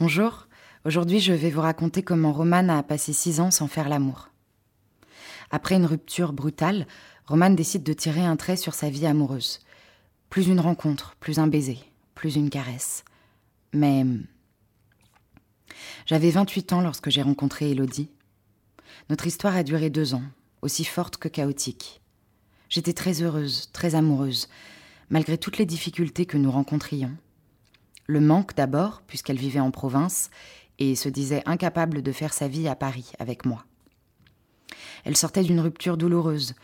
Bonjour, aujourd'hui je vais vous raconter comment Roman a passé six ans sans faire l'amour. Après une rupture brutale, Roman décide de tirer un trait sur sa vie amoureuse. Plus une rencontre, plus un baiser, plus une caresse. Mais j'avais 28 ans lorsque j'ai rencontré Elodie. Notre histoire a duré deux ans, aussi forte que chaotique. J'étais très heureuse, très amoureuse, malgré toutes les difficultés que nous rencontrions. Le manque d'abord, puisqu'elle vivait en province et se disait incapable de faire sa vie à Paris avec moi. Elle sortait d'une rupture douloureuse.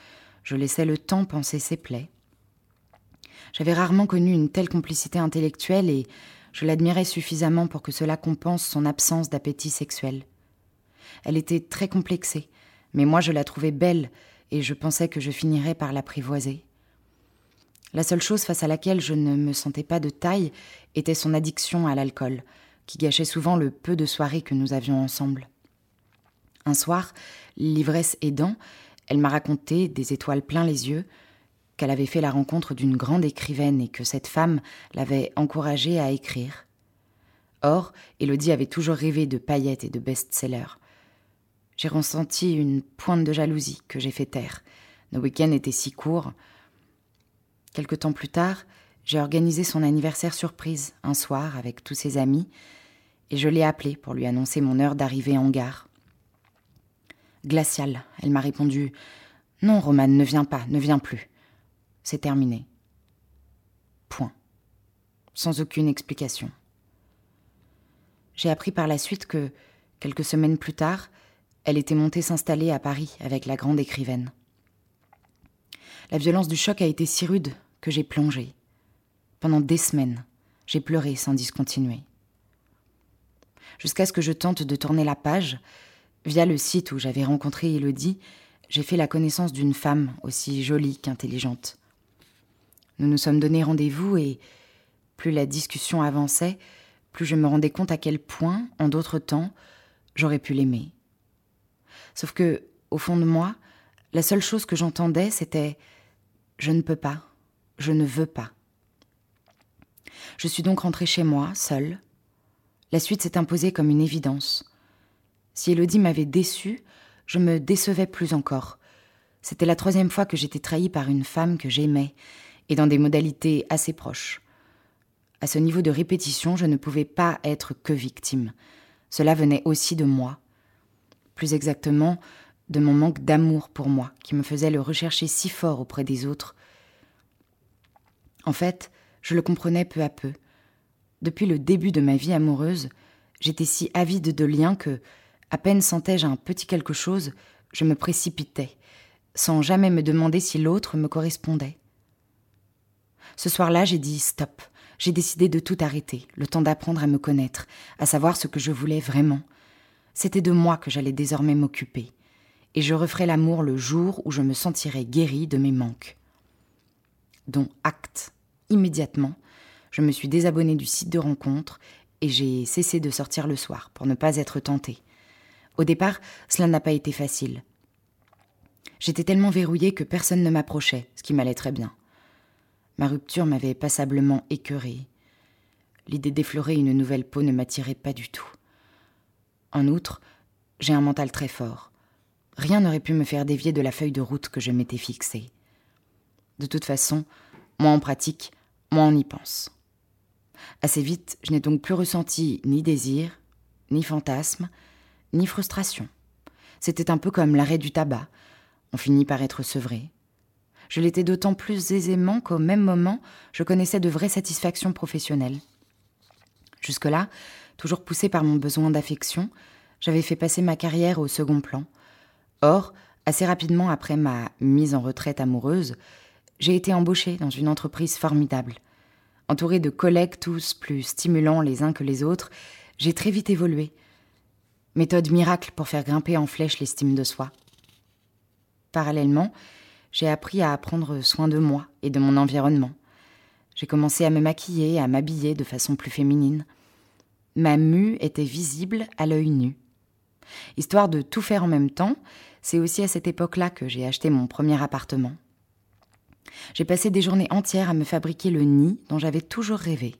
Je laissais le temps penser ses plaies. J'avais rarement connu une telle complicité intellectuelle et je l'admirais suffisamment pour que cela compense son absence d'appétit sexuel. Elle était très complexée, mais moi je la trouvais belle et je pensais que je finirais par l'apprivoiser. La seule chose face à laquelle je ne me sentais pas de taille était son addiction à l'alcool, qui gâchait souvent le peu de soirées que nous avions ensemble. Un soir, l'ivresse aidant, elle m'a raconté, des étoiles plein les yeux, qu'elle avait fait la rencontre d'une grande écrivaine et que cette femme l'avait encouragée à écrire. Or, Élodie avait toujours rêvé de paillettes et de best-sellers. J'ai ressenti une pointe de jalousie que j'ai fait taire. Nos week-ends étaient si courts, Quelque temps plus tard, j'ai organisé son anniversaire surprise un soir avec tous ses amis et je l'ai appelé pour lui annoncer mon heure d'arrivée en gare. Glaciale, elle m'a répondu Non, Romane, ne viens pas, ne viens plus. C'est terminé. Point. Sans aucune explication. J'ai appris par la suite que, quelques semaines plus tard, elle était montée s'installer à Paris avec la grande écrivaine. La violence du choc a été si rude que j'ai plongé. Pendant des semaines, j'ai pleuré sans discontinuer. Jusqu'à ce que je tente de tourner la page, via le site où j'avais rencontré Elodie, j'ai fait la connaissance d'une femme aussi jolie qu'intelligente. Nous nous sommes donné rendez-vous et plus la discussion avançait, plus je me rendais compte à quel point, en d'autres temps, j'aurais pu l'aimer. Sauf que, au fond de moi, la seule chose que j'entendais, c'était je ne peux pas, je ne veux pas. Je suis donc rentrée chez moi, seule. La suite s'est imposée comme une évidence. Si Elodie m'avait déçue, je me décevais plus encore. C'était la troisième fois que j'étais trahie par une femme que j'aimais, et dans des modalités assez proches. À ce niveau de répétition, je ne pouvais pas être que victime. Cela venait aussi de moi. Plus exactement, de mon manque d'amour pour moi, qui me faisait le rechercher si fort auprès des autres. En fait, je le comprenais peu à peu. Depuis le début de ma vie amoureuse, j'étais si avide de liens que, à peine sentais-je un petit quelque chose, je me précipitais. sans jamais me demander si l'autre me correspondait. Ce soir-là, j'ai dit stop. J'ai décidé de tout arrêter, le temps d'apprendre à me connaître, à savoir ce que je voulais vraiment. C'était de moi que j'allais désormais m'occuper, et je referais l'amour le jour où je me sentirais guérie de mes manques. Dont acte, immédiatement, je me suis désabonnée du site de rencontre et j'ai cessé de sortir le soir pour ne pas être tentée. Au départ, cela n'a pas été facile. J'étais tellement verrouillée que personne ne m'approchait, ce qui m'allait très bien. Ma rupture m'avait passablement écœurée. L'idée d'effleurer une nouvelle peau ne m'attirait pas du tout. En outre, j'ai un mental très fort. Rien n'aurait pu me faire dévier de la feuille de route que je m'étais fixée. De toute façon, moi en pratique, moi on y pense. Assez vite, je n'ai donc plus ressenti ni désir, ni fantasme, ni frustration. C'était un peu comme l'arrêt du tabac. On finit par être sevré. Je l'étais d'autant plus aisément qu'au même moment, je connaissais de vraies satisfactions professionnelles. Jusque-là, toujours poussé par mon besoin d'affection, j'avais fait passer ma carrière au second plan. Or, assez rapidement après ma mise en retraite amoureuse, j'ai été embauchée dans une entreprise formidable. Entourée de collègues tous plus stimulants les uns que les autres, j'ai très vite évolué. Méthode miracle pour faire grimper en flèche l'estime de soi. Parallèlement, j'ai appris à prendre soin de moi et de mon environnement. J'ai commencé à me maquiller, à m'habiller de façon plus féminine. Ma mue était visible à l'œil nu. Histoire de tout faire en même temps, c'est aussi à cette époque-là que j'ai acheté mon premier appartement. J'ai passé des journées entières à me fabriquer le nid dont j'avais toujours rêvé.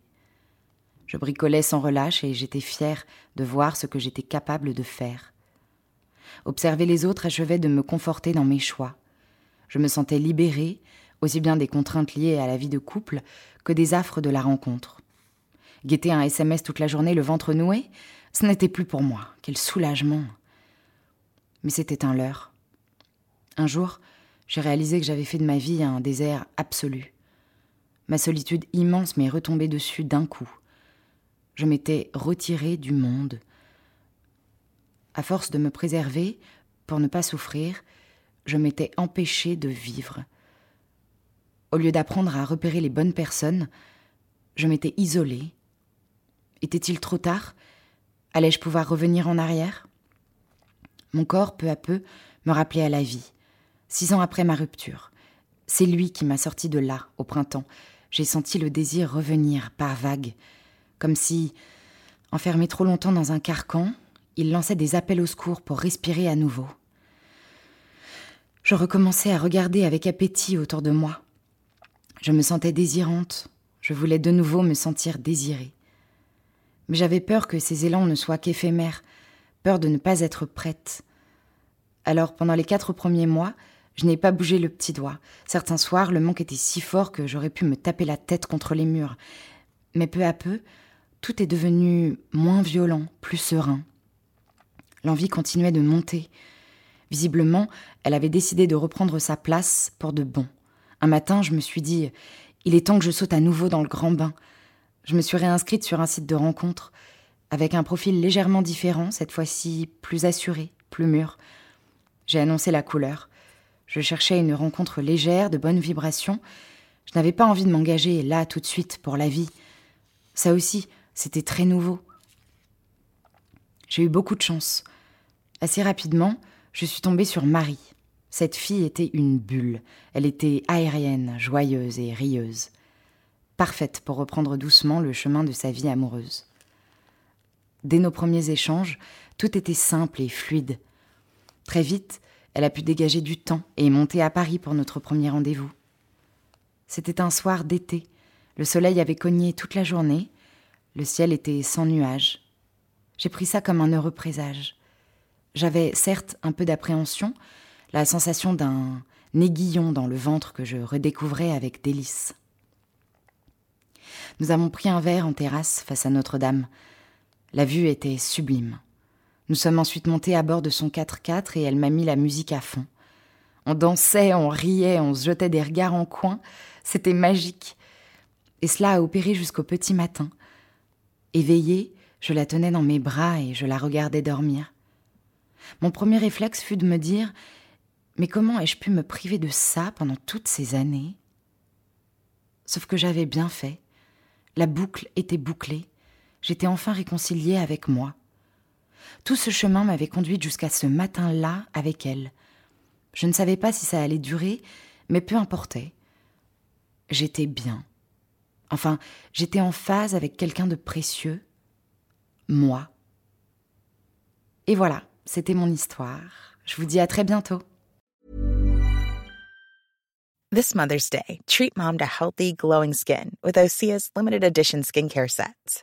Je bricolais sans relâche et j'étais fière de voir ce que j'étais capable de faire. Observer les autres achevait de me conforter dans mes choix. Je me sentais libérée, aussi bien des contraintes liées à la vie de couple que des affres de la rencontre. Guetter un SMS toute la journée le ventre noué, ce n'était plus pour moi. Quel soulagement. Mais c'était un leurre. Un jour, j'ai réalisé que j'avais fait de ma vie un désert absolu. Ma solitude immense m'est retombée dessus d'un coup. Je m'étais retirée du monde. À force de me préserver, pour ne pas souffrir, je m'étais empêchée de vivre. Au lieu d'apprendre à repérer les bonnes personnes, je m'étais isolée. Était-il trop tard? Allais-je pouvoir revenir en arrière? Mon corps, peu à peu, me rappelait à la vie. Six ans après ma rupture, c'est lui qui m'a sorti de là, au printemps. J'ai senti le désir revenir par vagues, comme si, enfermé trop longtemps dans un carcan, il lançait des appels au secours pour respirer à nouveau. Je recommençais à regarder avec appétit autour de moi. Je me sentais désirante, je voulais de nouveau me sentir désirée. Mais j'avais peur que ces élans ne soient qu'éphémères, peur de ne pas être prête. Alors pendant les quatre premiers mois, je n'ai pas bougé le petit doigt. Certains soirs, le manque était si fort que j'aurais pu me taper la tête contre les murs. Mais peu à peu, tout est devenu moins violent, plus serein. L'envie continuait de monter. Visiblement, elle avait décidé de reprendre sa place pour de bon. Un matin, je me suis dit Il est temps que je saute à nouveau dans le grand bain. Je me suis réinscrite sur un site de rencontre, avec un profil légèrement différent, cette fois-ci plus assuré, plus mûr. J'ai annoncé la couleur. Je cherchais une rencontre légère, de bonne vibration. Je n'avais pas envie de m'engager là tout de suite pour la vie. Ça aussi, c'était très nouveau. J'ai eu beaucoup de chance. Assez rapidement, je suis tombée sur Marie. Cette fille était une bulle. Elle était aérienne, joyeuse et rieuse. Parfaite pour reprendre doucement le chemin de sa vie amoureuse. Dès nos premiers échanges, tout était simple et fluide. Très vite, elle a pu dégager du temps et monter à Paris pour notre premier rendez-vous. C'était un soir d'été. Le soleil avait cogné toute la journée. Le ciel était sans nuages. J'ai pris ça comme un heureux présage. J'avais certes un peu d'appréhension, la sensation d'un aiguillon dans le ventre que je redécouvrais avec délice. Nous avons pris un verre en terrasse face à Notre-Dame. La vue était sublime. Nous sommes ensuite montés à bord de son 4x4 et elle m'a mis la musique à fond. On dansait, on riait, on se jetait des regards en coin. C'était magique. Et cela a opéré jusqu'au petit matin. Éveillée, je la tenais dans mes bras et je la regardais dormir. Mon premier réflexe fut de me dire Mais comment ai-je pu me priver de ça pendant toutes ces années? Sauf que j'avais bien fait. La boucle était bouclée. J'étais enfin réconciliée avec moi. Tout ce chemin m'avait conduite jusqu'à ce matin-là avec elle. Je ne savais pas si ça allait durer, mais peu importait. J'étais bien. Enfin, j'étais en phase avec quelqu'un de précieux. Moi. Et voilà, c'était mon histoire. Je vous dis à très bientôt. This Mother's Day, treat mom to healthy, glowing skin with Osea's limited edition skincare sets.